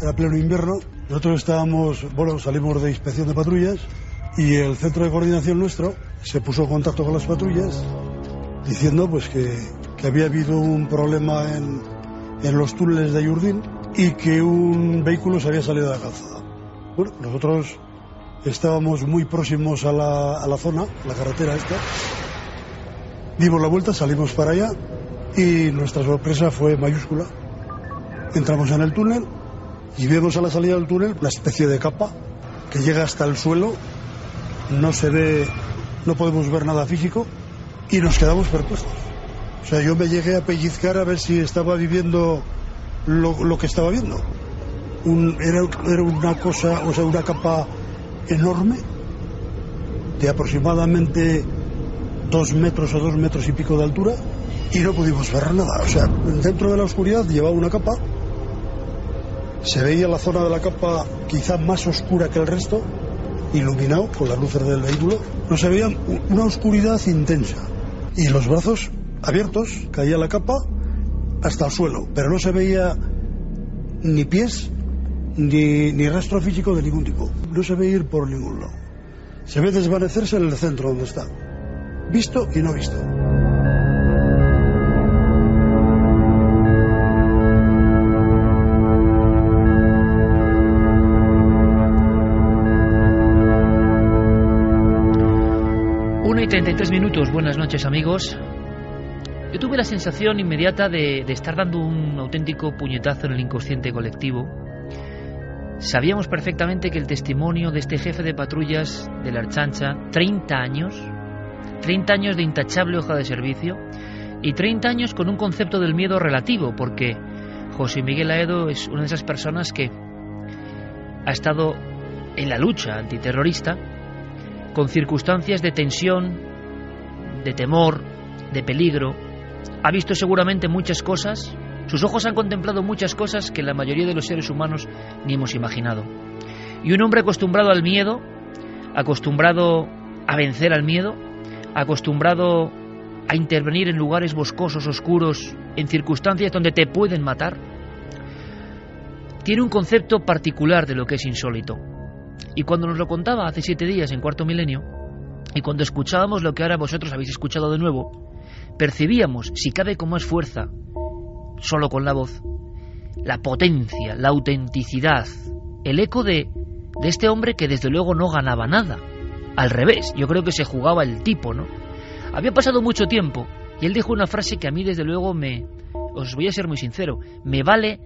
Era pleno invierno, nosotros estábamos, bueno, salimos de inspección de patrullas y el centro de coordinación nuestro se puso en contacto con las patrullas diciendo pues que, había habido un problema en, en los túneles de Ayurdín y que un vehículo se había salido de la calzada. Bueno, nosotros estábamos muy próximos a la, a la zona, la carretera esta. Dimos la vuelta, salimos para allá y nuestra sorpresa fue mayúscula. Entramos en el túnel y vemos a la salida del túnel una especie de capa que llega hasta el suelo, no se ve, no podemos ver nada físico y nos quedamos perplejos. O sea, yo me llegué a pellizcar a ver si estaba viviendo lo, que estaba viendo. Era una cosa, o sea, una capa enorme de aproximadamente dos metros o dos metros y pico de altura y no pudimos ver nada. O sea, dentro de la oscuridad llevaba una capa, se veía la zona de la capa quizá más oscura que el resto, iluminado con las luces del vehículo, no se veía una oscuridad intensa y los brazos abiertos, caía la capa hasta el suelo, pero no se veía ni pies ni, ni rastro físico de ningún tipo. No se ve ir por ningún lado. Se ve desvanecerse en el centro donde está. Visto y no visto. 33 minutos, buenas noches amigos. Yo tuve la sensación inmediata de, de, estar dando un auténtico puñetazo en el inconsciente colectivo. Sabíamos perfectamente que el testimonio de este jefe de patrullas de la Archancha, 30 años, 30 años de intachable hoja de servicio y 30 años con un concepto del miedo relativo, porque José Miguel Aedo es una de esas personas que ha estado en la lucha antiterrorista con circunstancias de tensión, de temor, de peligro, ha visto seguramente muchas cosas, sus ojos han contemplado muchas cosas que la mayoría de los seres humanos ni hemos imaginado. Y un hombre acostumbrado al miedo, acostumbrado a vencer al miedo, acostumbrado a intervenir en lugares boscosos, oscuros, en circunstancias donde te pueden matar, tiene un concepto particular de lo que es insólito. Y cuando nos lo contaba hace siete días en Cuarto Milenio, y cuando escuchábamos lo que ahora vosotros habéis escuchado de nuevo, percibíamos, si cabe con más fuerza, solo con la voz, la potencia, la autenticidad, el eco de, de este hombre que desde luego no ganaba nada. Al revés, yo creo que se jugaba el tipo, ¿no? Había pasado mucho tiempo y él dijo una frase que a mí desde luego me... Os voy a ser muy sincero, me vale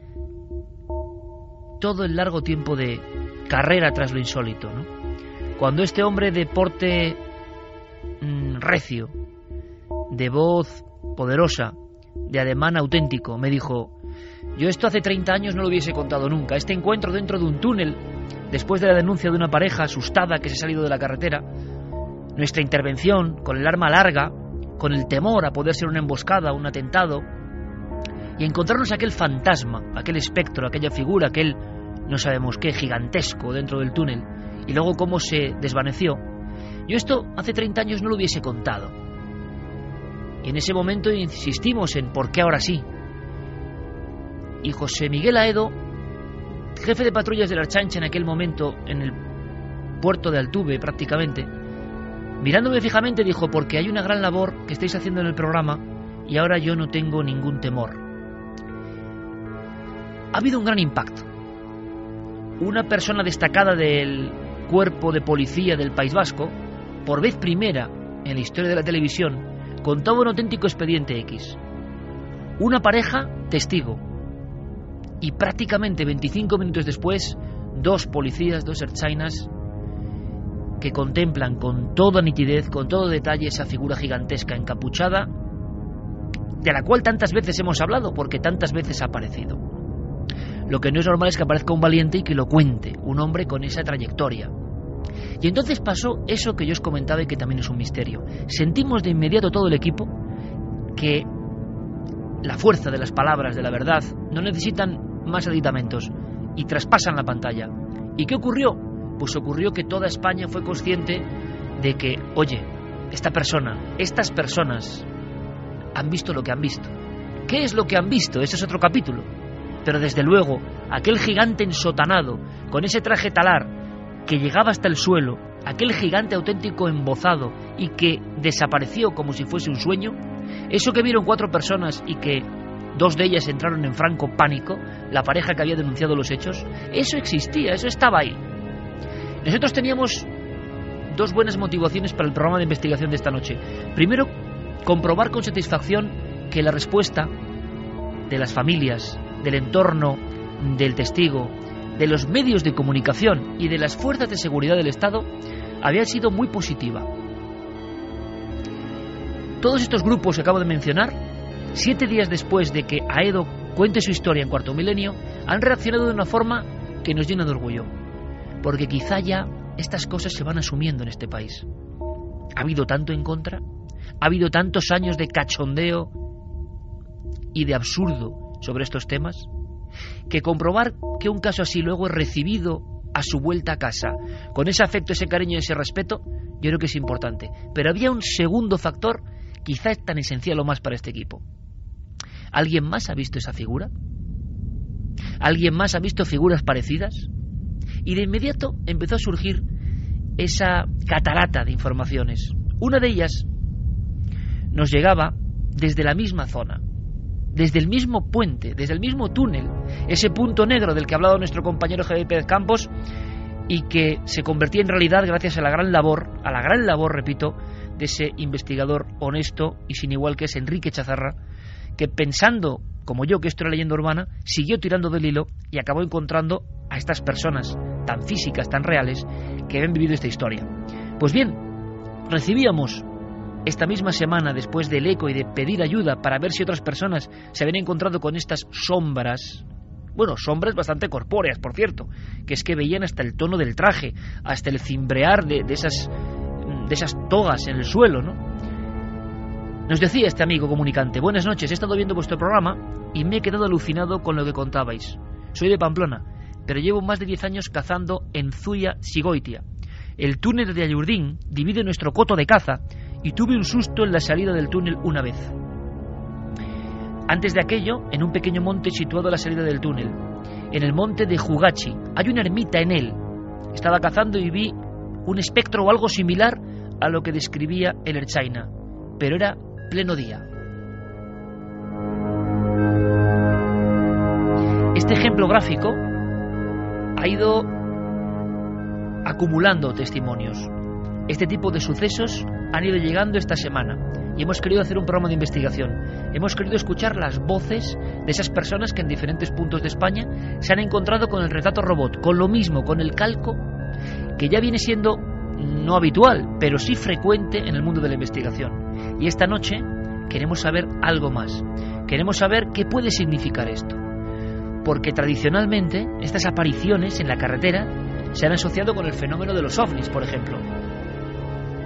todo el largo tiempo de carrera tras lo insólito, ¿no? Cuando este hombre de porte recio, de voz poderosa, de ademán auténtico, me dijo, yo esto hace 30 años no lo hubiese contado nunca, este encuentro dentro de un túnel, después de la denuncia de una pareja asustada que se ha salido de la carretera, nuestra intervención con el arma larga, con el temor a poder ser una emboscada, un atentado, y encontrarnos aquel fantasma, aquel espectro, aquella figura, aquel no sabemos qué, gigantesco dentro del túnel, y luego cómo se desvaneció, yo esto hace 30 años no lo hubiese contado. Y en ese momento insistimos en por qué ahora sí. Y José Miguel Aedo, jefe de patrullas de la Archancha en aquel momento, en el puerto de Altuve prácticamente, mirándome fijamente dijo, porque hay una gran labor que estáis haciendo en el programa y ahora yo no tengo ningún temor. Ha habido un gran impacto. Una persona destacada del cuerpo de policía del País Vasco, por vez primera en la historia de la televisión, contaba un auténtico expediente X. Una pareja testigo. Y prácticamente 25 minutos después, dos policías, dos erchainas, que contemplan con toda nitidez, con todo detalle esa figura gigantesca encapuchada, de la cual tantas veces hemos hablado, porque tantas veces ha aparecido. Lo que no es normal es que aparezca un valiente y que lo cuente, un hombre con esa trayectoria, y entonces pasó eso que yo os comentaba y que también es un misterio. Sentimos de inmediato todo el equipo que la fuerza de las palabras, de la verdad, no necesitan más aditamentos y traspasan la pantalla. ¿Y qué ocurrió? Pues ocurrió que toda España fue consciente de que, oye, esta persona, estas personas han visto lo que han visto. ¿Qué es lo que han visto? Ese es otro capítulo. Pero desde luego aquel gigante ensotanado, con ese traje talar que llegaba hasta el suelo, aquel gigante auténtico embozado y que desapareció como si fuese un sueño, eso que vieron cuatro personas y que dos de ellas entraron en franco pánico, la pareja que había denunciado los hechos, eso existía, eso estaba ahí. Nosotros teníamos dos buenas motivaciones para el programa de investigación de esta noche. Primero, comprobar con satisfacción que la respuesta de las familias, del entorno del testigo, de los medios de comunicación y de las fuerzas de seguridad del Estado había sido muy positiva. Todos estos grupos que acabo de mencionar, siete días después de que Aedo cuente su historia en cuarto milenio, han reaccionado de una forma que nos llena de orgullo, porque quizá ya estas cosas se van asumiendo en este país. Ha habido tanto en contra, ha habido tantos años de cachondeo y de absurdo sobre estos temas, que comprobar que un caso así luego es recibido a su vuelta a casa, con ese afecto, ese cariño y ese respeto, yo creo que es importante. Pero había un segundo factor, quizá tan esencial o más para este equipo. ¿Alguien más ha visto esa figura? ¿Alguien más ha visto figuras parecidas? Y de inmediato empezó a surgir esa catarata de informaciones. Una de ellas nos llegaba desde la misma zona, desde el mismo puente, desde el mismo túnel, ese punto negro del que ha hablado nuestro compañero Javier Pérez Campos y que se convertía en realidad gracias a la gran labor, a la gran labor, repito, de ese investigador honesto y sin igual que es Enrique Chazarra, que pensando, como yo, que esto era leyenda urbana, siguió tirando del hilo y acabó encontrando a estas personas tan físicas, tan reales, que habían vivido esta historia. Pues bien, recibíamos esta misma semana, después del eco y de pedir ayuda para ver si otras personas se habían encontrado con estas sombras, bueno, sombras bastante corpóreas, por cierto, que es que veían hasta el tono del traje, hasta el cimbrear de, esas, de esas togas en el suelo, ¿no? Nos decía este amigo comunicante, buenas noches, he estado viendo vuestro programa y me he quedado alucinado con lo que contabais. Soy de Pamplona, pero llevo más de 10 años cazando en Zuya Sigoitia. El túnel de Ayurdín divide nuestro coto de caza y tuve un susto en la salida del túnel una vez. Antes de aquello, en un pequeño monte situado a la salida del túnel, en el monte de Jugachi, hay una ermita en él. Estaba cazando y vi un espectro o algo similar a lo que describía el Erchaina, pero era pleno día. Este ejemplo gráfico ha ido acumulando testimonios. Este tipo de sucesos han ido llegando esta semana y hemos querido hacer un programa de investigación. Hemos querido escuchar las voces de esas personas que en diferentes puntos de España se han encontrado con el retrato robot, con lo mismo, con el calco, que ya viene siendo no habitual, pero sí frecuente en el mundo de la investigación. Y esta noche queremos saber algo más. Queremos saber qué puede significar esto. Porque tradicionalmente estas apariciones en la carretera se han asociado con el fenómeno de los ovnis, por ejemplo.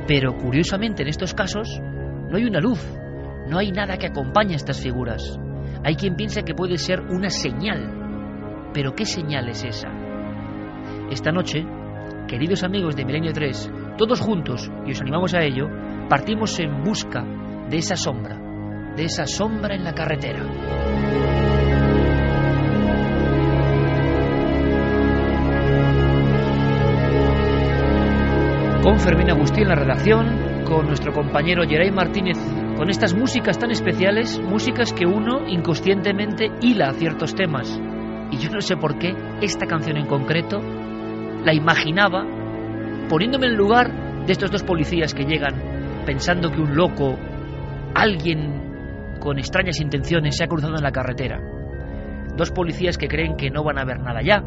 Pero curiosamente en estos casos no hay una luz, no hay nada que acompañe a estas figuras. Hay quien piensa que puede ser una señal. Pero ¿qué señal es esa? Esta noche, queridos amigos de Milenio 3, todos juntos, y os animamos a ello, partimos en busca de esa sombra, de esa sombra en la carretera. Con Fermín Agustín en la redacción, con nuestro compañero Geray Martínez, con estas músicas tan especiales, músicas que uno inconscientemente hila a ciertos temas. Y yo no sé por qué esta canción en concreto la imaginaba poniéndome en lugar de estos dos policías que llegan pensando que un loco, alguien con extrañas intenciones se ha cruzado en la carretera. Dos policías que creen que no van a ver nada ya,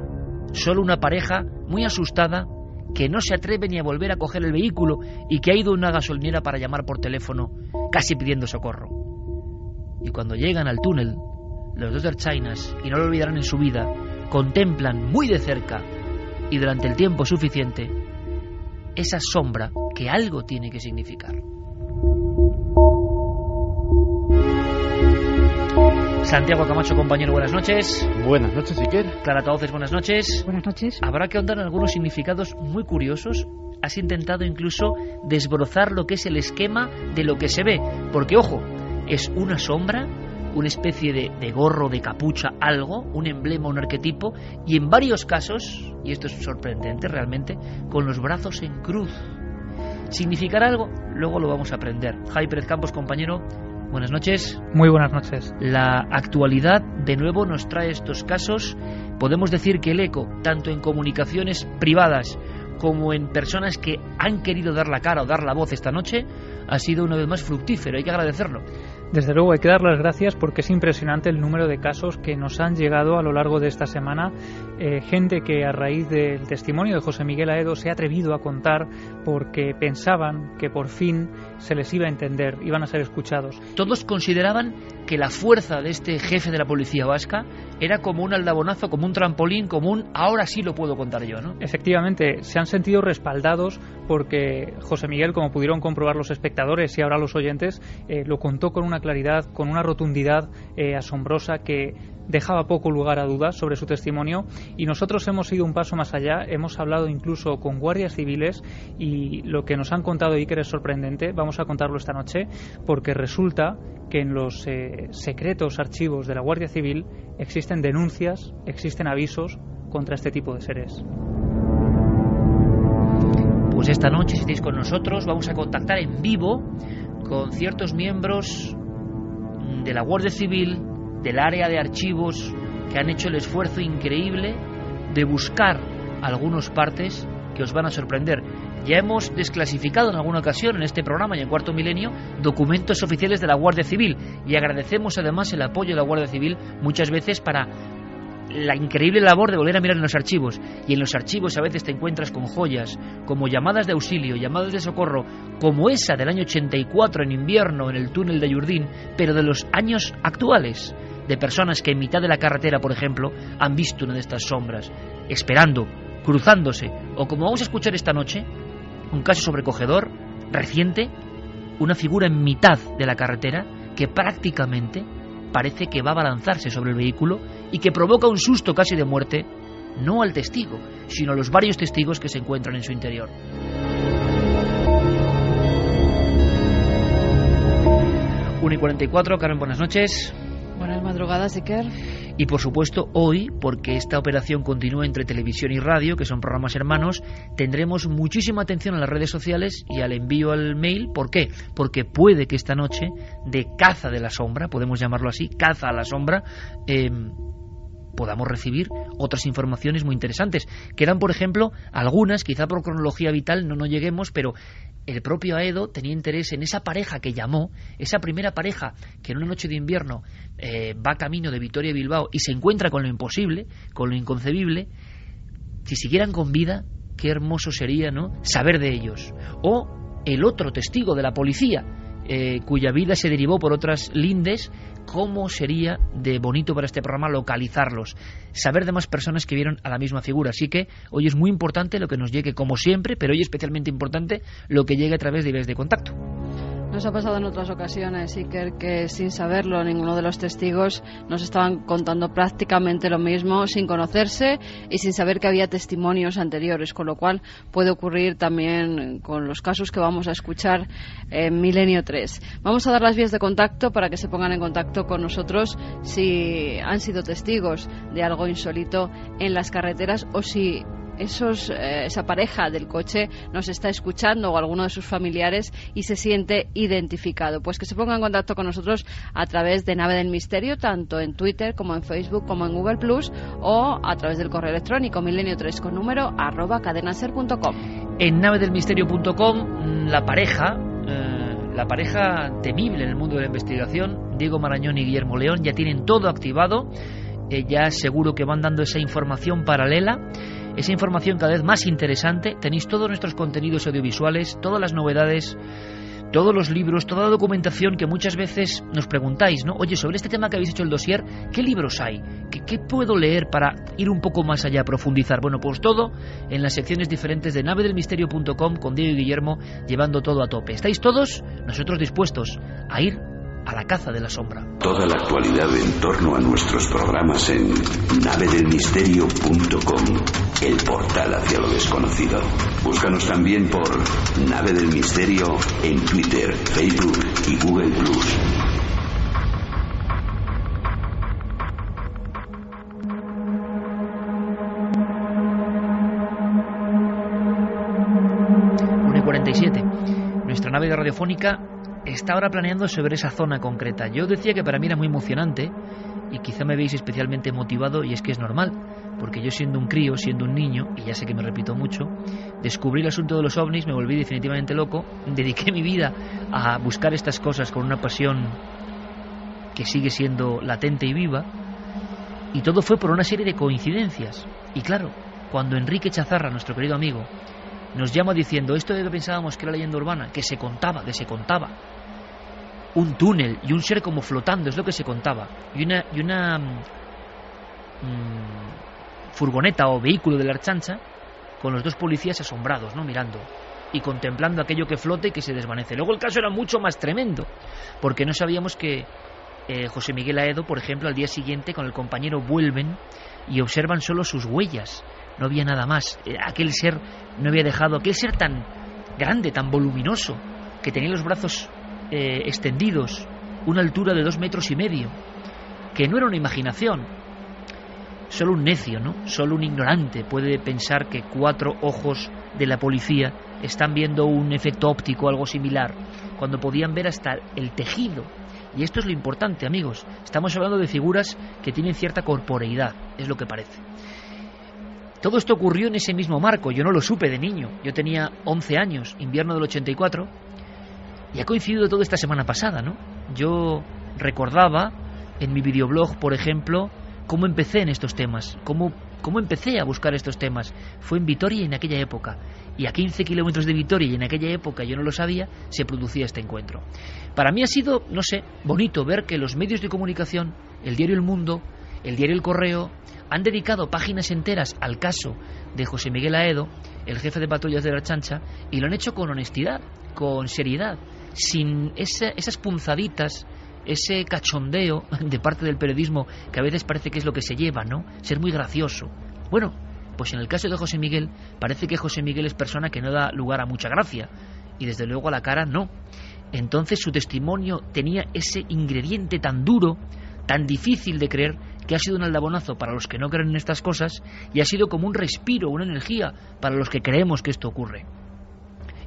solo una pareja muy asustada que no se atreve ni a volver a coger el vehículo y que ha ido a una gasolinera para llamar por teléfono, casi pidiendo socorro. Y cuando llegan al túnel, los dos Chinas, y no lo olvidarán en su vida, contemplan muy de cerca y durante el tiempo suficiente esa sombra que algo tiene que significar. Santiago Camacho, compañero, buenas noches. Buenas noches, Iker. Clara Tauces, buenas noches. Buenas noches. Habrá que ahondar en algunos significados muy curiosos. Has intentado incluso desbrozar lo que es el esquema de lo que se ve. Porque, ojo, es una sombra, una especie de, de, gorro, de capucha, algo, un emblema, un arquetipo, y en varios casos, y esto es sorprendente realmente, con los brazos en cruz. ¿Significará algo? Luego lo vamos a aprender. Javi Pérez Campos, compañero, buenas noches. Muy buenas noches. La actualidad de nuevo nos trae estos casos. Podemos decir que el eco, tanto en comunicaciones privadas como en personas que han querido dar la cara o dar la voz esta noche, ha sido una vez más fructífero. Hay que agradecerlo. Desde luego hay que dar las gracias porque es impresionante el número de casos que nos han llegado a lo largo de esta semana. Eh, gente que a raíz del testimonio de José Miguel Aedo se ha atrevido a contar porque pensaban que por fin se les iba a entender, iban a ser escuchados. Todos consideraban que la fuerza de este jefe de la policía vasca era como un aldabonazo, como un trampolín, como un ahora sí lo puedo contar yo, ¿no? Efectivamente, se han sentido respaldados porque José Miguel, como pudieron comprobar los espectadores y ahora los oyentes, eh, lo contó con una claridad, con una rotundidad eh, asombrosa que dejaba poco lugar a dudas sobre su testimonio y nosotros hemos ido un paso más allá, hemos hablado incluso con guardias civiles y lo que nos han contado Iker es sorprendente, vamos a contarlo esta noche porque resulta que en los eh, secretos archivos de la Guardia Civil existen denuncias, existen avisos contra este tipo de seres. Pues esta noche, si estáis con nosotros, vamos a contactar en vivo con ciertos miembros de la Guardia Civil, del área de archivos, que han hecho el esfuerzo increíble de buscar algunos partes que os van a sorprender. Ya hemos desclasificado en alguna ocasión en este programa y en Cuarto Milenio documentos oficiales de la Guardia Civil y agradecemos además el apoyo de la Guardia Civil muchas veces para la increíble labor de volver a mirar en los archivos. Y en los archivos a veces te encuentras con joyas, como llamadas de auxilio, llamadas de socorro, como esa del año 84 en invierno en el túnel de Yurdín, pero de los años actuales, de personas que en mitad de la carretera, por ejemplo, han visto una de estas sombras, esperando, cruzándose, o como vamos a escuchar esta noche, un caso sobrecogedor, reciente, una figura en mitad de la carretera que prácticamente parece que va a balanzarse sobre el vehículo y que provoca un susto casi de muerte, no al testigo, sino a los varios testigos que se encuentran en su interior. Una y 44, Carmen, buenas noches. Buenas madrugadas. Y por supuesto, hoy, porque esta operación continúa entre televisión y radio, que son programas hermanos, tendremos muchísima atención a las redes sociales y al envío al mail. ¿Por qué? Porque puede que esta noche, de caza de la sombra, podemos llamarlo así, caza a la sombra, eh, podamos recibir otras informaciones muy interesantes. Quedan, por ejemplo, algunas, quizá por cronología vital no nos lleguemos, pero el propio Aedo tenía interés en esa pareja que llamó, esa primera pareja que en una noche de invierno eh, va camino de Vitoria Bilbao y se encuentra con lo imposible, con lo inconcebible, si siguieran con vida, qué hermoso sería, ¿no? Saber de ellos. O el otro testigo de la policía, eh, cuya vida se derivó por otras lindes, cómo sería de bonito para este programa localizarlos, saber de más personas que vieron a la misma figura. Así que hoy es muy importante lo que nos llegue, como siempre, pero hoy especialmente importante lo que llegue a través de vías de contacto. Nos ha pasado en otras ocasiones, Iker, que sin saberlo ninguno de los testigos nos estaban contando prácticamente lo mismo, sin conocerse y sin saber que había testimonios anteriores, con lo cual puede ocurrir también con los casos que vamos a escuchar en Milenio 3. Vamos a dar las vías de contacto para que se pongan en contacto con nosotros si han sido testigos de algo insólito en las carreteras o si esos, eh, esa pareja del coche nos está escuchando o alguno de sus familiares y se siente identificado. Pues que se ponga en contacto con nosotros a través de Nave del Misterio, tanto en Twitter como en Facebook como en Google Plus o a través del correo electrónico milenio3 con número arroba cadenaser.com. En navedelmisterio.com la pareja... Eh, la pareja temible en el mundo de la investigación, Diego Marañón y Guillermo León, ya tienen todo activado, eh, ya seguro que van dando esa información paralela esa información cada vez más interesante. Tenéis todos nuestros contenidos audiovisuales, todas las novedades, todos los libros, toda la documentación que muchas veces nos preguntáis, ¿no? Oye, sobre este tema que habéis hecho el dossier, ¿qué libros hay? ¿Qué, ¿Qué, puedo leer para ir un poco más allá, profundizar? Bueno, pues todo en las secciones diferentes de navedelmisterio.com con Diego y Guillermo llevando todo a tope. ¿Estáis todos? Nosotros dispuestos a ir a la caza de la sombra. Toda la actualidad en torno a nuestros programas en navedelmisterio.com, el portal hacia lo desconocido. Búscanos también por Nave del Misterio en Twitter, Facebook y Google Plus. Nuestra nave radiofónica está ahora planeando sobre esa zona concreta. Yo decía que para mí era muy emocionante y quizá me veis especialmente motivado y es que es normal, porque yo siendo un crío, siendo un niño, y ya sé que me repito mucho, descubrí el asunto de los ovnis, me volví definitivamente loco, dediqué mi vida a buscar estas cosas con una pasión que sigue siendo latente y viva, y todo fue por una serie de coincidencias. Y claro, cuando Enrique Chazarra, nuestro querido amigo, nos llama diciendo esto de que pensábamos que era leyenda urbana, que se contaba, que se contaba, un túnel y un ser como flotando, es lo que se contaba, y una, y una mm, furgoneta o vehículo de la archancha con los dos policías asombrados, ¿no? Mirando y contemplando aquello que flote y que se desvanece. Luego el caso era mucho más tremendo, porque no sabíamos que eh, José Miguel Aedo, por ejemplo, al día siguiente con el compañero vuelven y observan solo sus huellas, no había nada más. Eh, aquel ser no había dejado, aquel ser tan grande, tan voluminoso, que tenía los brazos eh, extendidos, una altura de dos metros y medio, que no era una imaginación. Solo un necio, ¿no? Solo un ignorante puede pensar que cuatro ojos de la policía están viendo un efecto óptico algo similar, cuando podían ver hasta el tejido. Y esto es lo importante, amigos. Estamos hablando de figuras que tienen cierta corporeidad, es lo que parece. Todo esto ocurrió en ese mismo marco, yo no lo supe de niño, yo tenía 11 años, invierno del 84, y ha coincidido todo esta semana pasada, ¿no? Yo recordaba en mi videoblog, por ejemplo, cómo empecé en estos temas, cómo, cómo empecé a buscar estos temas. Fue en Vitoria en aquella época, y a 15 kilómetros de Vitoria y en aquella época yo no lo sabía, se producía este encuentro. Para mí ha sido, no sé, bonito ver que los medios de comunicación, el diario El Mundo, el diario El Correo, han dedicado páginas enteras al caso de José Miguel Aedo, el jefe de patrullas de la chancha, y lo han hecho con honestidad, con seriedad, sin esas punzaditas, ese cachondeo de parte del periodismo que a veces parece que es lo que se lleva, ¿no? Ser muy gracioso. Bueno, pues en el caso de José Miguel, parece que José Miguel es persona que no da lugar a mucha gracia, y desde luego a la cara no. Entonces su testimonio tenía ese ingrediente tan duro, tan difícil de creer, que ha sido un aldabonazo para los que no creen en estas cosas y ha sido como un respiro, una energía para los que creemos que esto ocurre.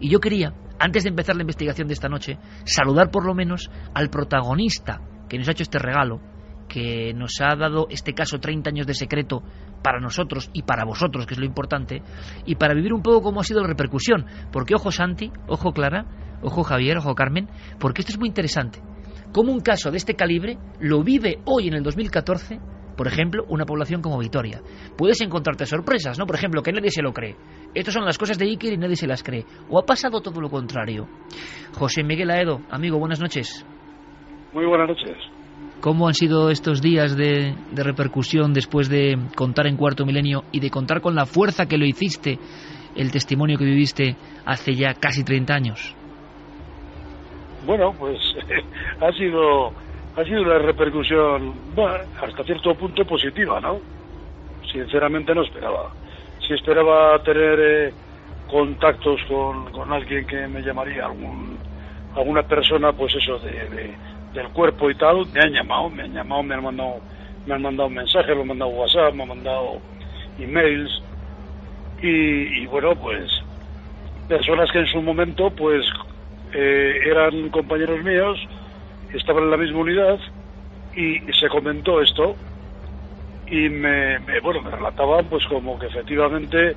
Y yo quería, antes de empezar la investigación de esta noche, saludar por lo menos al protagonista que nos ha hecho este regalo, que nos ha dado este caso 30 años de secreto para nosotros y para vosotros, que es lo importante, y para vivir un poco cómo ha sido la repercusión. Porque ojo Santi, ojo Clara, ojo Javier, ojo Carmen, porque esto es muy interesante cómo un caso de este calibre lo vive hoy en el 2014, por ejemplo, una población como Vitoria. Puedes encontrarte sorpresas, ¿no? Por ejemplo, que nadie se lo cree. Estas son las cosas de Iker y nadie se las cree. ¿O ha pasado todo lo contrario? José Miguel Aedo, amigo, buenas noches. Muy buenas noches. ¿Cómo han sido estos días de, de, repercusión después de contar en cuarto milenio y de contar con la fuerza que lo hiciste el testimonio que viviste hace ya casi 30 años? bueno, pues ha sido ha sido una repercusión hasta cierto punto positiva, ¿no? Sinceramente no esperaba. Si esperaba tener eh, contactos con, con, alguien que me llamaría algún alguna persona, pues eso de, del cuerpo y tal, me han llamado, me han llamado, me han mandado me han mandado mensajes, me han mandado WhatsApp, me han mandado emails y, y bueno, pues personas que en su momento pues eh, eran compañeros míos, estaban en la misma unidad y se comentó esto y me, bueno me relataban pues como que efectivamente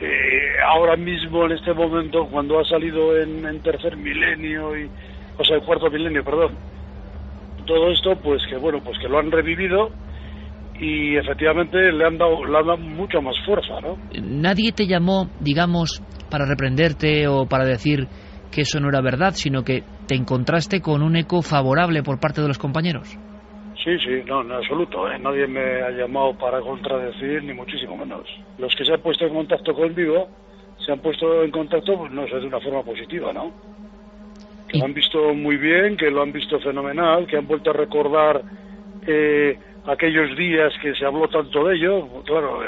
eh, ahora mismo en este momento cuando ha salido en, tercer milenio y o sea en cuarto milenio perdón todo esto pues que bueno pues que lo han revivido y efectivamente le han dado le han dado mucha más fuerza no nadie te llamó digamos para reprenderte o para decir que eso no era verdad, sino que te encontraste con un eco favorable por parte de los compañeros. Sí, sí, no, en absoluto. ¿eh? Nadie me ha llamado para contradecir, ni muchísimo menos. Los que se han puesto en contacto conmigo se han puesto en contacto, pues no sé, de una forma positiva, ¿no? Que lo han visto muy bien, que lo han visto fenomenal, que han vuelto a recordar eh, aquellos días que se habló tanto de ello, claro,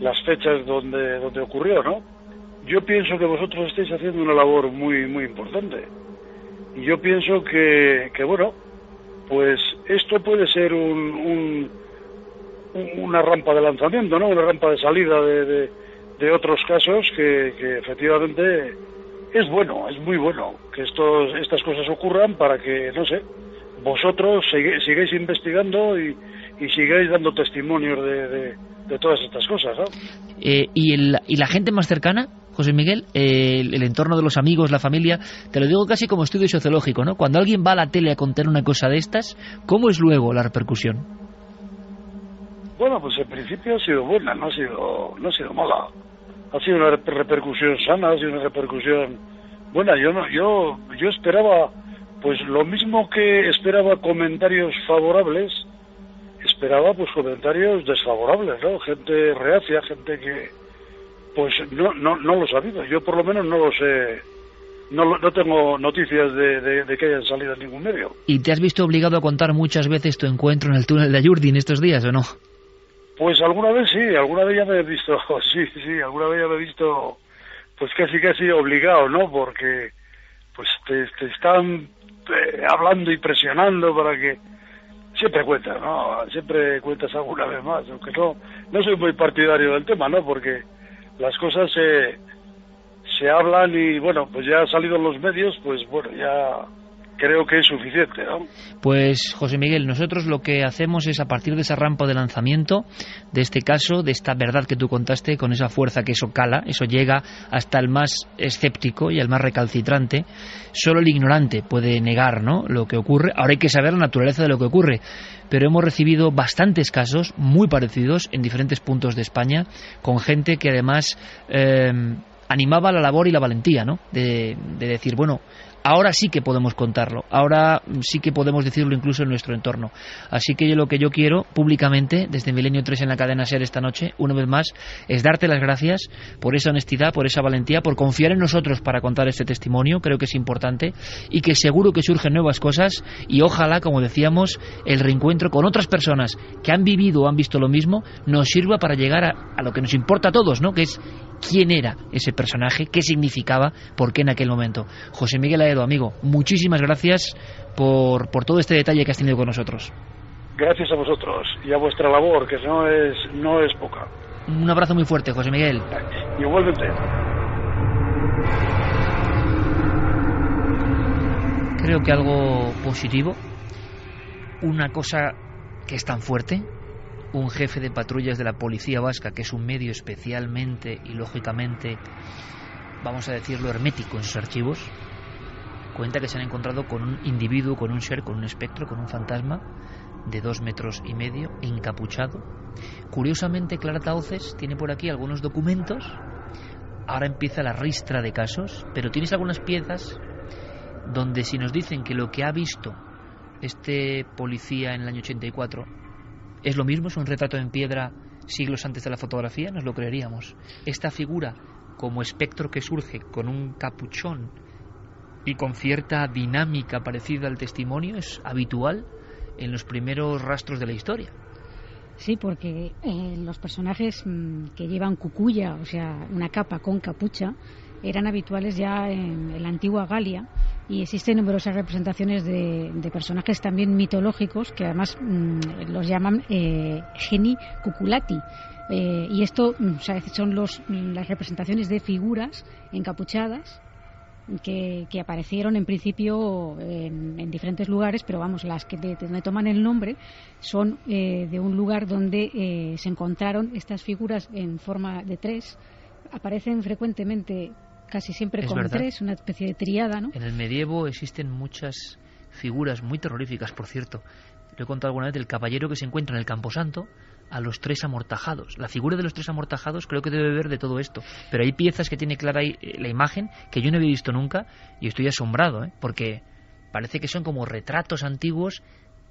las fechas donde, donde ocurrió, ¿no? yo pienso que vosotros estáis haciendo una labor muy, muy importante. Yo pienso que, que bueno, pues esto puede ser un, una rampa de lanzamiento, ¿no? Una rampa de salida de, de, otros casos que, que, efectivamente es bueno, es muy bueno que estos, estas cosas ocurran para que, no sé, vosotros sigáis investigando y, y sigáis dando testimonios de, de, todas estas cosas. ¿no? Eh, ¿y, el, ¿Y la gente más cercana? José Miguel, eh, el, entorno de los amigos, la familia, te lo digo casi como estudio sociológico, ¿no? Cuando alguien va a la tele a contar una cosa de estas, ¿cómo es luego la repercusión? Bueno, pues en principio ha sido buena, no ha sido, no ha sido mala. Ha sido una repercusión sana, ha sido una repercusión buena. Yo no, yo, yo esperaba, pues lo mismo que esperaba comentarios favorables, esperaba pues comentarios desfavorables, ¿no? Gente reacia, gente que pues no, no, no lo he sabido. Yo por lo menos no lo sé. No, no tengo noticias de, de, que hayan salido en ningún medio. ¿Y te has visto obligado a contar muchas veces tu encuentro en el túnel de Ayurdi en estos días o no? Pues alguna vez sí, alguna vez ya me he visto, sí, sí, alguna vez ya me he visto, pues casi casi obligado, ¿no? Porque pues te, te están eh, hablando y presionando para que siempre cuentas, ¿no? Siempre cuentas alguna vez más, aunque no, no soy muy partidario del tema, ¿no? Porque las cosas se, se hablan y bueno, pues ya ha salido en los medios, pues bueno, ya creo que es suficiente, ¿no? Pues José Miguel, nosotros lo que hacemos es a partir de esa rampa de lanzamiento, de este caso, de esta verdad que tú contaste, con esa fuerza que eso cala, eso llega hasta el más escéptico y el más recalcitrante, solo el ignorante puede negar ¿no? lo que ocurre. Ahora hay que saber la naturaleza de lo que ocurre, pero hemos recibido bastantes casos muy parecidos en diferentes puntos de España, con gente que además eh, animaba la labor y la valentía, ¿no? de decir, bueno, ahora sí que podemos contarlo, ahora sí que podemos decirlo incluso en nuestro entorno. Así que yo lo que yo quiero públicamente, desde Milenio 3 en la cadena SER esta noche, una vez más, es darte las gracias por esa honestidad, por esa valentía, por confiar en nosotros para contar este testimonio, creo que es importante, y que seguro que surgen nuevas cosas, y ojalá, como decíamos, el reencuentro con otras personas que han vivido o han visto lo mismo, nos sirva para llegar a, a lo que nos importa a todos, ¿no? que es quién era ese personaje, qué significaba, por qué en aquel momento. José Miguel Aedo, amigo, muchísimas gracias por, por todo este detalle que has tenido con nosotros. Gracias a vosotros y a vuestra labor, que no es, no es poca. Un abrazo muy fuerte, José Miguel. Igualmente. Creo que algo positivo, una cosa que es tan fuerte, un jefe de patrullas de la policía vasca, que es un medio especialmente y lógicamente, vamos a decirlo, hermético en sus archivos, cuenta que se han encontrado con un individuo, con un ser, con un espectro, con un fantasma de dos metros y medio, encapuchado. Curiosamente, Clara Tauces tiene por aquí algunos documentos. Ahora empieza la ristra de casos, pero tienes algunas piezas donde si nos dicen que lo que ha visto este policía en el año 84 ¿Es lo mismo? ¿Es un retrato en piedra siglos antes de la fotografía? Nos lo creeríamos. Esta figura, como espectro que surge con un capuchón y con cierta dinámica parecida al testimonio, es habitual en los primeros rastros de la historia. Sí, porque eh, los personajes mm, que llevan cucuya, o sea, una capa con capucha, eran habituales ya en, la antigua Galia y existen numerosas representaciones de, personajes también mitológicos que además mm, los llaman eh, geni cuculati. Eh, y esto mm, son los, las representaciones de figuras encapuchadas que, aparecieron en principio en, diferentes lugares, pero vamos, las que de, donde toman el nombre son eh, de un lugar donde eh, se encontraron estas figuras en forma de tres. Aparecen frecuentemente, casi siempre con tres, una especie de triada, ¿no? En el medievo existen muchas figuras muy terroríficas, por cierto. Lo he contado alguna vez del caballero que se encuentra en el Camposanto a los tres amortajados. La figura de los tres amortajados creo que debe ver de todo esto. Pero hay piezas que tiene clara eh, la imagen que yo no había visto nunca y estoy asombrado, ¿eh? porque parece que son como retratos antiguos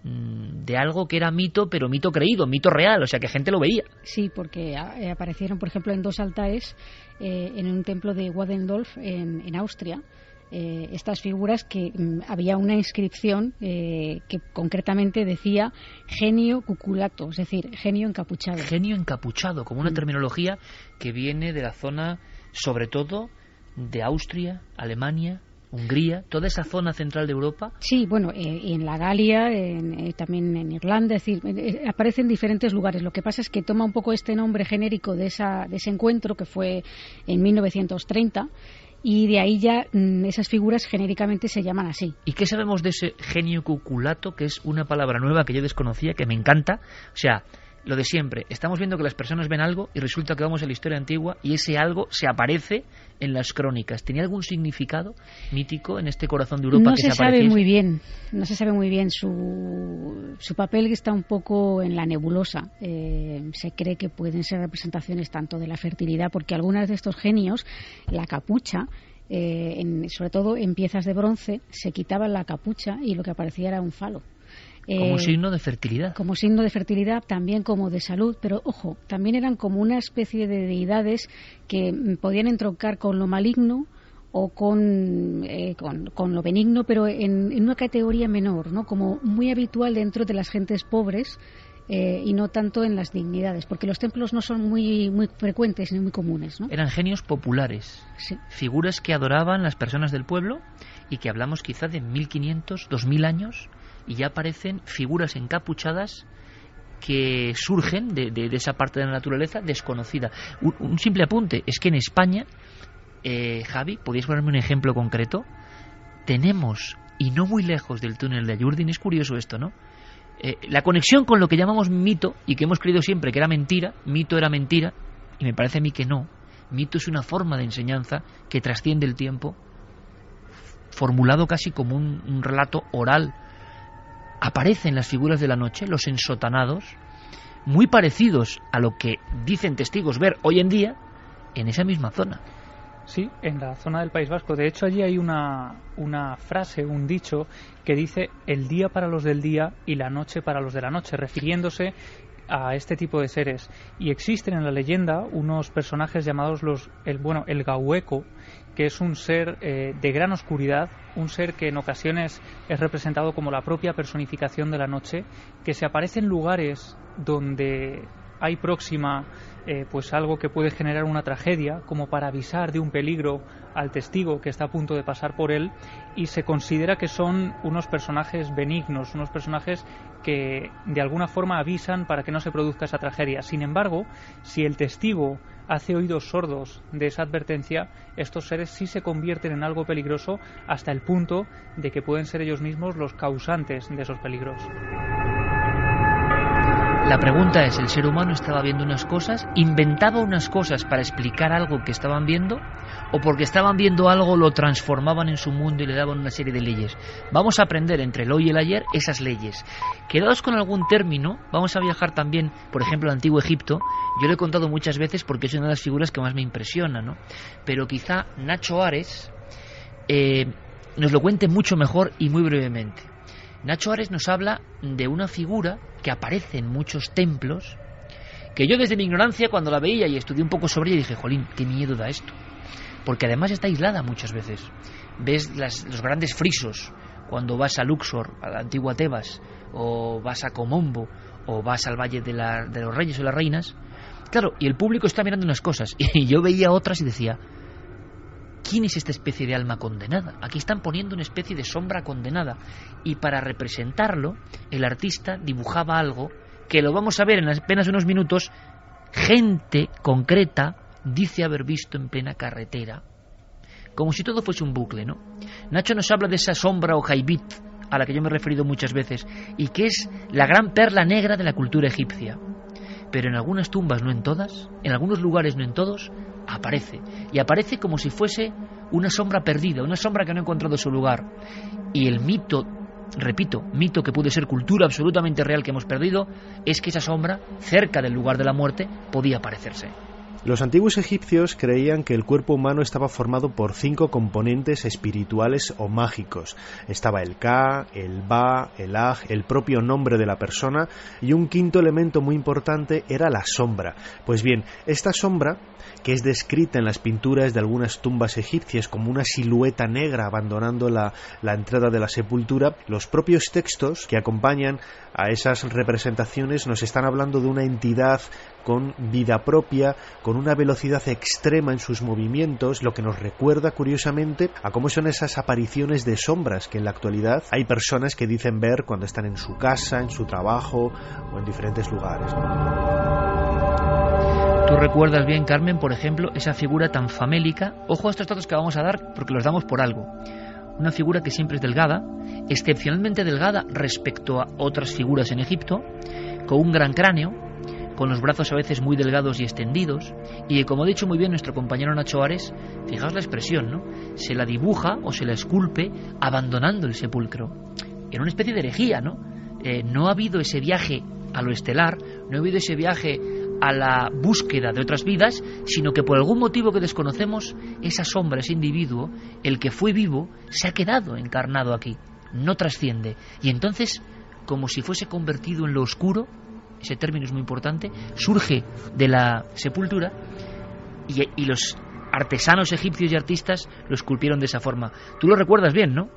mm, de algo que era mito, pero mito creído, mito real, o sea que gente lo veía. Sí, porque eh, aparecieron, por ejemplo, en dos altares en un templo de Wadendorf en, en Austria eh, estas figuras que mm, había una inscripción eh, que concretamente decía genio cuculato, es decir, genio encapuchado. Genio encapuchado, como una mm. terminología que viene de la zona, sobre todo, de Austria, Alemania, Hungría, toda esa zona central de Europa. Sí, bueno, eh, en la Galia, también en Irlanda, es decir, aparece en diferentes lugares. Lo que pasa es que toma un poco este nombre genérico de, esa, de ese encuentro que fue en 1930 y de ahí ya mm, esas figuras genéricamente se llaman así. ¿Y qué sabemos de ese genio cuculato, que es una palabra nueva que yo desconocía, que me encanta? O sea, lo de siempre. Estamos viendo que las personas ven algo y resulta que vamos a la historia antigua y ese algo se aparece en las crónicas. ¿Tenía algún significado mítico en este corazón de Europa no que se, se sabe muy bien, no se sabe muy bien su, su papel está un poco en la nebulosa. Eh, se cree que pueden ser representaciones tanto de la fertilidad, porque algunas de estos genios, la capucha, eh, en, sobre todo en piezas de bronce, se quitaban la capucha y lo que aparecía era un falo. Como Eh, signo de fertilidad. como signo de fertilidad, también como de salud, pero ojo, también eran como una especie de deidades que mm, podían entroncar con lo maligno o con, eh, con, con lo benigno, pero en, en una categoría menor, ¿no? como muy habitual dentro de las gentes pobres eh, y no tanto en las dignidades, porque los templos no son muy, muy frecuentes ni muy comunes. ¿no? Eran genios populares, Sí. figuras que adoraban las personas del pueblo y que hablamos quizá de 1500, 2000 años y ya aparecen figuras encapuchadas que surgen de, de- esa parte de la naturaleza desconocida. Un, simple apunte, es que en España, eh, Javi, ¿podrías ponerme un ejemplo concreto? Tenemos, y no muy lejos del túnel de Ayurdin, es curioso esto, ¿no? Eh, la conexión con lo que llamamos mito y que hemos creído siempre que era mentira, mito era mentira, y me parece a mí que no. Mito es una forma de enseñanza que trasciende el tiempo, formulado casi como un relato oral. Aparecen las figuras de la noche, los ensotanados, muy parecidos a lo que dicen testigos ver hoy en día en esa misma zona. Sí, en la zona del País Vasco. De hecho, allí hay una, una frase, un dicho, que dice el día para los del día y la noche para los de la noche, refiriéndose a este tipo de seres. Y existen en la leyenda unos personajes llamados los, el, bueno, el Gaueco, que es un ser eh, de gran oscuridad, un ser que en ocasiones es representado como la propia personificación de la noche, que se aparece en lugares donde hay próxima eh, pues algo que puede generar una tragedia como para avisar de un peligro al testigo que está a punto de pasar por él y se considera que son unos personajes benignos, unos personajes que de alguna forma avisan para que no se produzca esa tragedia. Sin embargo, si el testigo hace oídos sordos de esa advertencia, estos seres sí se convierten en algo peligroso hasta el punto de que pueden ser ellos mismos los causantes de esos peligros. La pregunta es, ¿el ser humano estaba viendo unas cosas, inventaba unas cosas para explicar algo que estaban viendo, o porque estaban viendo algo lo transformaban en su mundo y le daban una serie de leyes? Vamos a aprender entre el hoy y el ayer esas leyes. Quedados con algún término, vamos a viajar también, por ejemplo, al antiguo Egipto. Yo lo he contado muchas veces porque es una de las figuras que más me impresiona, ¿no? Pero quizá Nacho Ares eh, nos lo cuente mucho mejor y muy brevemente. Nacho Ares nos habla de una figura que aparece en muchos templos, que yo desde mi ignorancia cuando la veía y estudié un poco sobre ella dije, jolín, qué miedo da esto. Porque además está aislada muchas veces. Ves las- los grandes frisos cuando vas a Luxor, a la antigua Tebas, o vas a Comombo, o vas al Valle de, la- de los Reyes o las Reinas. Claro, y el público está mirando unas cosas, y yo veía otras y decía, ¿Quién es esta especie de alma condenada? Aquí están poniendo una especie de sombra condenada. Y para representarlo, el artista dibujaba algo que lo vamos a ver en apenas unos minutos. Gente concreta dice haber visto en plena carretera. Como si todo fuese un bucle, ¿no? Nacho nos habla de esa sombra o jaibit a la que yo me he referido muchas veces y que es la gran perla negra de la cultura egipcia. Pero en algunas tumbas, no en todas, en algunos lugares, no en todos, aparece. Y aparece como si fuese una sombra perdida, una sombra que no ha encontrado su lugar. Y el mito, repito, mito que puede ser cultura absolutamente real que hemos perdido, es que esa sombra, cerca del lugar de la muerte, podía aparecerse. Los antiguos egipcios creían que el cuerpo humano estaba formado por cinco componentes espirituales o mágicos. Estaba el Ka, el Ba, el Aj, el propio nombre de la persona y un quinto elemento muy importante era la sombra. Pues bien, esta sombra, que es descrita en las pinturas de algunas tumbas egipcias como una silueta negra abandonando la, la entrada de la sepultura, los propios textos que acompañan a esas representaciones nos están hablando de una entidad con vida propia, con una velocidad extrema en sus movimientos, lo que nos recuerda curiosamente a cómo son esas apariciones de sombras que en la actualidad hay personas que dicen ver cuando están en su casa, en su trabajo o en diferentes lugares. Tú recuerdas bien, Carmen, por ejemplo, esa figura tan famélica. Ojo a estos datos que vamos a dar porque los damos por algo. Una figura que siempre es delgada, excepcionalmente delgada respecto a otras figuras en Egipto, con un gran cráneo, con los brazos a veces muy delgados y extendidos, y como ha dicho muy bien nuestro compañero Nacho Ares, fijaos la expresión, ¿no? Se la dibuja o se la esculpe abandonando el sepulcro. En una especie de herejía, ¿no? Eh, no ha habido ese viaje a lo estelar, no ha habido ese viaje a la búsqueda de otras vidas, sino que por algún motivo que desconocemos, esa sombra, ese individuo, el que fue vivo, se ha quedado encarnado aquí, no trasciende. Y entonces, como si fuese convertido en lo oscuro, ese término es muy importante, surge de la sepultura y, y los artesanos egipcios y artistas lo esculpieron de esa forma. Tú lo recuerdas bien, ¿no?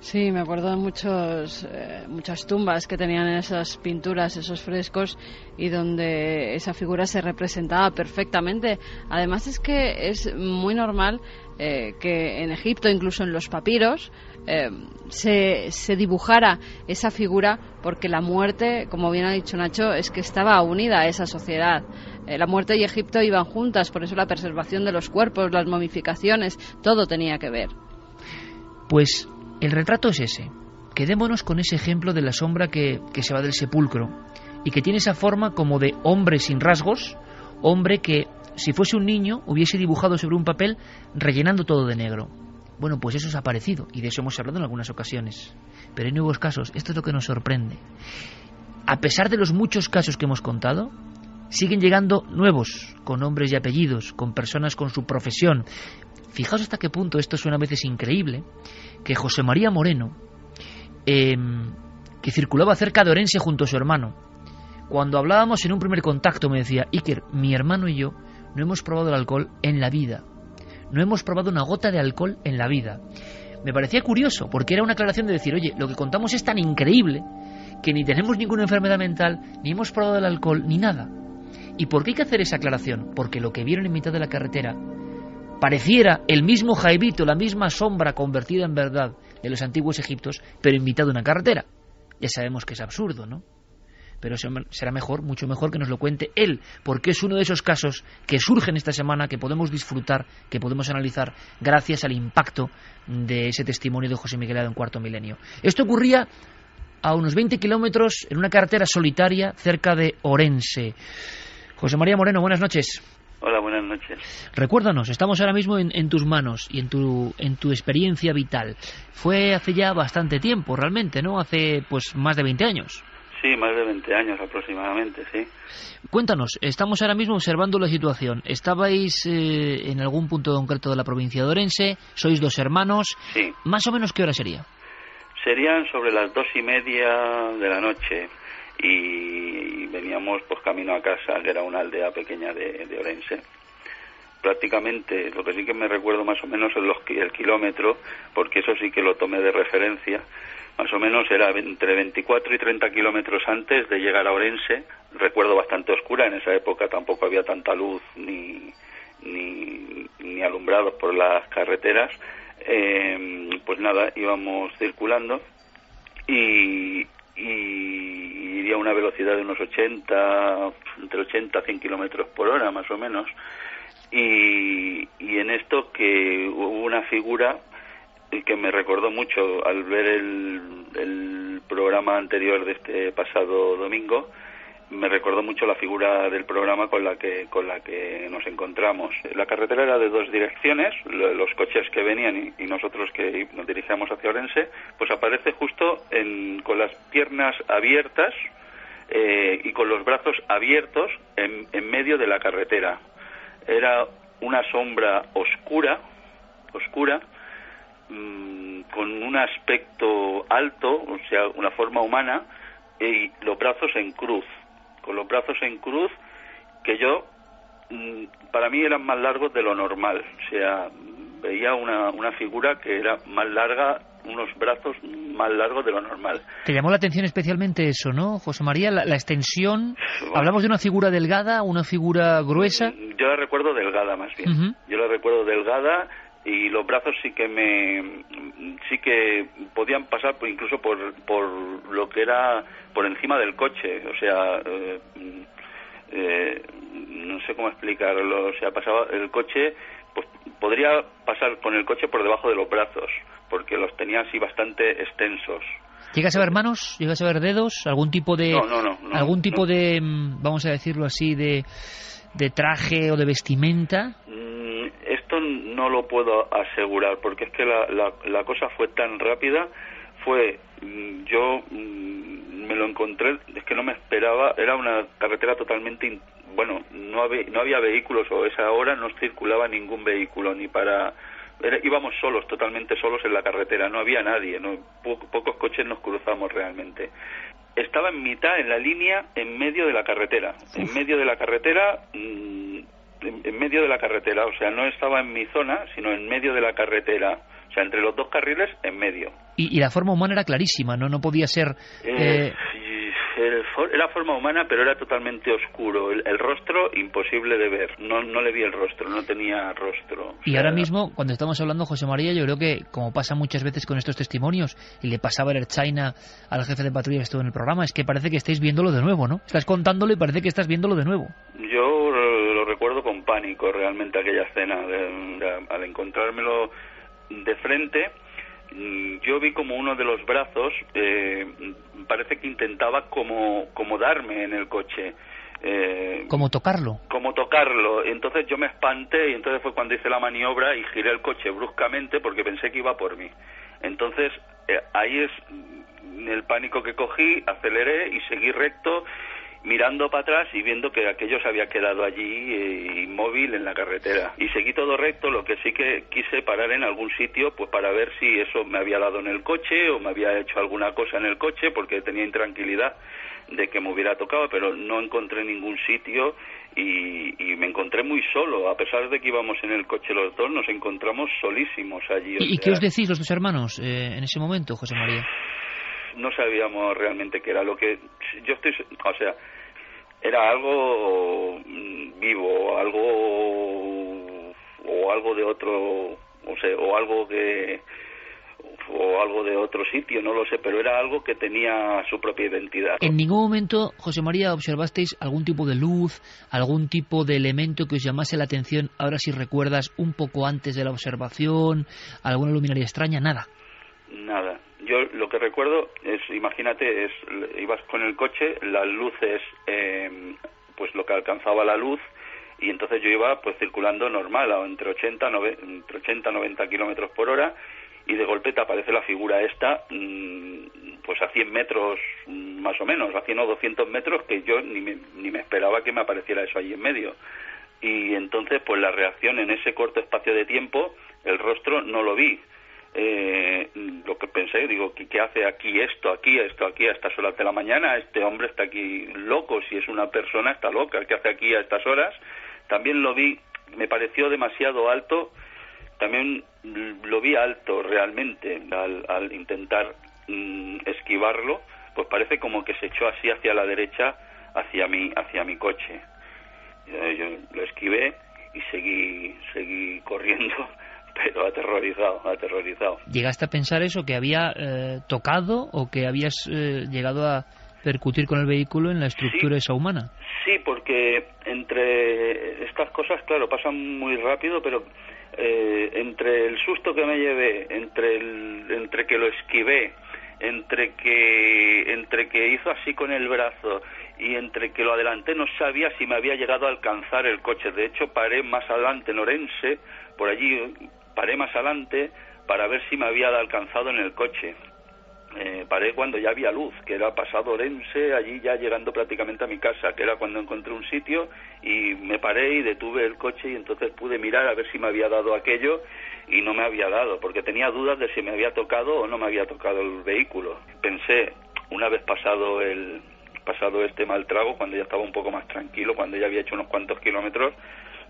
Sí, me acuerdo de muchos, eh, muchas tumbas que tenían esas pinturas, esos frescos, y donde esa figura se representaba perfectamente. Además es que es muy normal eh, que en Egipto, incluso en los papiros, eh, se, se, dibujara esa figura porque la muerte, como bien ha dicho Nacho, es que estaba unida a esa sociedad. la muerte y Egipto iban juntas, por eso la preservación de los cuerpos, las momificaciones, todo tenía que ver. Pues el retrato es ese. Quedémonos con ese ejemplo de la sombra que, se va del sepulcro y que tiene esa forma como de hombre sin rasgos, hombre que, si fuese un niño, hubiese dibujado sobre un papel rellenando todo de negro. Bueno, pues eso es aparecido y de eso hemos hablado en algunas ocasiones. Pero hay nuevos casos, esto es lo que nos sorprende. A pesar de los muchos casos que hemos contado, siguen llegando nuevos, con nombres y apellidos, con personas con su profesión. Fijaos hasta qué punto esto suena a veces increíble, que José María Moreno, em, que circulaba cerca de Orense junto a su hermano, cuando hablábamos en un primer contacto me decía, Iker, mi hermano y yo no hemos probado el alcohol en la vida. No hemos probado una gota de alcohol en la vida. Me parecía curioso, porque era una aclaración de decir, oye, lo que contamos es tan increíble que ni tenemos ninguna enfermedad mental, ni hemos probado el alcohol, ni nada. ¿Y por qué hay que hacer esa aclaración? Porque lo que vieron en mitad de la carretera pareciera el mismo Jaibito, la misma sombra convertida en verdad de los antiguos egiptos, pero invitado a una carretera. Ya sabemos que es absurdo, ¿no? Pero será mejor, mucho mejor que nos lo cuente él, porque es uno de esos casos que surgen esta semana, que podemos disfrutar, que podemos analizar, gracias al impacto de ese testimonio de José Miguel en cuarto milenio. Esto ocurría a unos 20 kilómetros en una carretera solitaria cerca de Orense. José María Moreno, buenas noches. Hola, buenas noches. Recuérdanos, estamos ahora mismo en, tus manos y en tu, en tu experiencia vital. Fue hace ya bastante tiempo, realmente, ¿no? Hace pues más de 20 años. Sí, más de 20 años aproximadamente, sí. Cuéntanos, estamos ahora mismo observando la situación. ¿Estabais eh, en algún punto concreto de la provincia de Orense? ¿Sois dos hermanos? Sí. ¿Más o menos qué hora sería? Serían sobre las dos y media de la noche y, veníamos pues camino a casa, que era una aldea pequeña de, Orense. Prácticamente lo que sí que me recuerdo más o menos es los, el kilómetro, porque eso sí que lo tomé de referencia, más o menos era entre 24 y 30 kilómetros antes de llegar a Orense, recuerdo bastante oscura, en esa época tampoco había tanta luz ni, ni, ni alumbrados por las carreteras, eh, pues nada, íbamos circulando y, y iría a una velocidad de unos 80, entre 80 a 100 kilómetros por hora más o menos. Y, y en esto que hubo una figura que me recordó mucho al ver el, el programa anterior de este pasado domingo, me recordó mucho la figura del programa con la que con la que nos encontramos. La carretera era de dos direcciones, los coches que venían y, nosotros que nos dirigíamos hacia Orense, pues aparece justo en, con las piernas abiertas eh, y con los brazos abiertos en, en medio de la carretera. Era una sombra oscura, oscura, mm, con un aspecto alto, o sea, una forma humana, y los brazos en cruz con los brazos en cruz, que yo, mm, para mí eran más largos de lo normal. O sea, veía una, una figura que era más larga, unos brazos más largos de lo normal. Te llamó la atención especialmente eso, ¿no, José María? La, extensión. ¿Hablamos de una figura delgada, una figura gruesa? Mm, yo la recuerdo delgada, más bien. Yo la recuerdo delgada y los brazos sí que me sí que podían pasar incluso por por lo que era por encima del coche o sea eh, eh, no sé cómo explicarlo, o sea, pasaba el coche, pues podría pasar con el coche por debajo de los brazos, porque los tenía así bastante extensos. ¿Llegas a ver manos? ¿Llegas a ver dedos? ¿Algún tipo de, No, no, no, algún tipo de, mm, vamos a decirlo así, de, de traje o de vestimenta? No lo puedo asegurar porque es que la, la, la cosa fue tan rápida. Fue, mm, yo mm, me lo encontré, es que no me esperaba, era una carretera totalmente, in- bueno, no había, no había vehículos o esa hora no circulaba ningún vehículo ni para. era- íbamos solos, totalmente solos en la carretera, no había nadie, no, po- pocos coches nos cruzamos realmente estaba en mitad, en la línea, en medio de la carretera. En medio de la carretera, mm, en, medio de la carretera, o sea, no estaba en mi zona, sino en medio de la carretera. O sea, entre los dos carriles, en medio. Y, y la forma humana era clarísima, ¿no? No podía ser... Eh, eh, era forma humana, pero era totalmente oscuro. El, el rostro, imposible de ver. No, no le vi el rostro, no tenía rostro. O Y sea, ahora mismo, cuando estamos hablando, José María, yo creo que, como pasa muchas veces con estos testimonios, y le pasaba el China al jefe de patrulla que estuvo en el programa, es que parece que estáis viéndolo de nuevo, ¿no? Estás contándolo y parece que estás viéndolo de nuevo. Pánico realmente aquella escena. al encontrármelo de frente, mm, yo vi como uno de los brazos eh, parece que intentaba como, como darme en el coche. Eh, Como tocarlo. como tocarlo. Entonces yo me espanté y entonces fue cuando hice la maniobra y giré el coche bruscamente porque pensé que iba por mí. Entonces eh, ahí es mm, el pánico que cogí, aceleré y seguí recto mirando para atrás y viendo que aquello se había quedado allí eh, inmóvil en la carretera. Y seguí todo recto, lo que sí que quise parar en algún sitio pues para ver si eso me había dado en el coche o me había hecho alguna cosa en el coche porque tenía intranquilidad de que me hubiera tocado, pero no encontré ningún sitio y, y me encontré muy solo. A pesar de que íbamos en el coche los dos, nos encontramos solísimos allí. ¿Y, sea, qué os decís los dos hermanos eh, en ese momento, José María? No sabíamos realmente qué era lo que yo estoy o sea era algo mm, vivo algo o algo de otro o sea o algo que o algo de otro sitio no lo sé pero era algo que tenía su propia identidad ¿En ningún momento, José María, observasteis algún tipo de luz, algún tipo de elemento que os llamase la atención, ahora si recuerdas, un poco antes de la observación, alguna luminaria extraña? Nada. Nada. Lo que recuerdo es, imagínate, es ibas con el coche, las luces, eh, pues lo que alcanzaba la luz, y entonces yo iba pues circulando normal, a entre 80, nove- entre 80 90 kilómetros por hora, y de golpe te aparece la figura esta, mm, pues a 100 metros mm, más o menos, a 100 o 200 metros, que yo ni me, ni me esperaba que me apareciera eso allí en medio. Y entonces, pues la reacción en ese corto espacio de tiempo, el rostro no lo vi eh, lo que pensé, digo, ¿qué, qué hace aquí esto, aquí, esto, aquí, a estas horas de la mañana? Este hombre está aquí loco, si es una persona está loca, ¿qué hace aquí a estas horas? También lo vi, me pareció demasiado alto, también lo vi alto realmente al, al intentar mm, esquivarlo, pues parece como que se echó así hacia la derecha, hacia mi, hacia mi coche. Eh, yo lo esquivé y seguí, seguí corriendo pero aterrorizado, aterrorizado. ¿Llegaste a pensar eso, que había eh, tocado o que habías eh, llegado a percutir con el vehículo en la estructura Sí. esa humana? Sí, porque entre estas cosas, claro, pasan muy rápido, pero eh, entre el susto que me llevé, entre, el, entre que lo esquivé, entre que, entre que hizo así con el brazo y entre que lo adelanté, no sabía si me había llegado a alcanzar el coche. De hecho, paré más adelante en Orense, por allí paré más adelante para ver si me había alcanzado en el coche. Eh, paré cuando ya había luz, que era pasado Orense, allí ya llegando prácticamente a mi casa, que era cuando encontré un sitio y me paré y detuve el coche y entonces pude mirar a ver si me había dado aquello y no me había dado, porque tenía dudas de si me había tocado o no me había tocado el vehículo. Pensé, una vez pasado el pasado este mal trago, cuando ya estaba un poco más tranquilo, cuando ya había hecho unos cuantos kilómetros,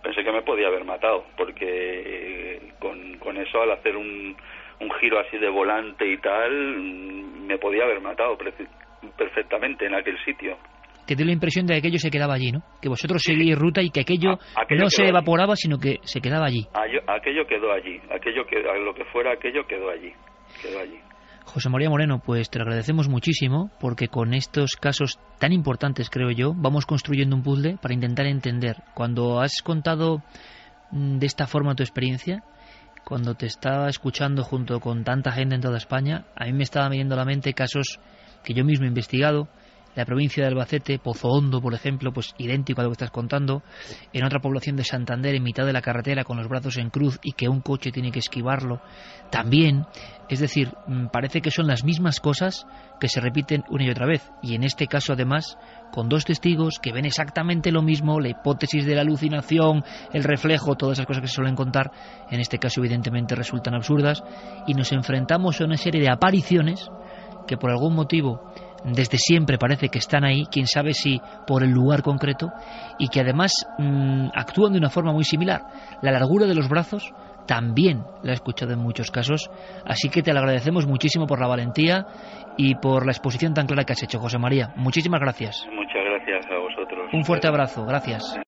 pensé que me podía haber matado, porque con, con eso al hacer un, un giro así de volante y tal, mm, me podía haber matado perfectamente en aquel sitio. Te dio la impresión de que aquello se quedaba allí, ¿no? Que vosotros seguíais ruta y que aquello, A- aquello no se allí. evaporaba, sino que se quedaba allí. Aquello, aquello quedó allí, aquello que, lo que fuera aquello quedó allí, quedó allí. José María Moreno, pues te agradecemos muchísimo porque con estos casos tan importantes, creo yo, vamos construyendo un puzzle para intentar entender. Cuando has contado mm, de esta forma tu experiencia, cuando te estaba escuchando junto con tanta gente en toda España, a mí me estaba viniendo a la mente casos que yo mismo he investigado, la provincia de Albacete, Pozo Hondo, por ejemplo, pues idéntico a lo que estás contando, en otra población de Santander, en mitad de la carretera, con los brazos en cruz y que un coche tiene que esquivarlo, también, es decir, mm, parece que son las mismas cosas que se repiten una y otra vez, y en este caso además, con dos testigos que ven exactamente lo mismo, la hipótesis de la alucinación, el reflejo, todas esas cosas que se suelen contar, en este caso evidentemente resultan absurdas, y nos enfrentamos a una serie de apariciones que por algún motivo desde siempre parece que están ahí, quién sabe si por el lugar concreto, y que además mm, actúan de una forma muy similar. La largura de los brazos también la he escuchado en muchos casos, así que te lo agradecemos muchísimo por la valentía y por la exposición tan clara que has hecho, José María. Muchísimas gracias. Muchas gracias a vosotros. Un fuerte abrazo, gracias.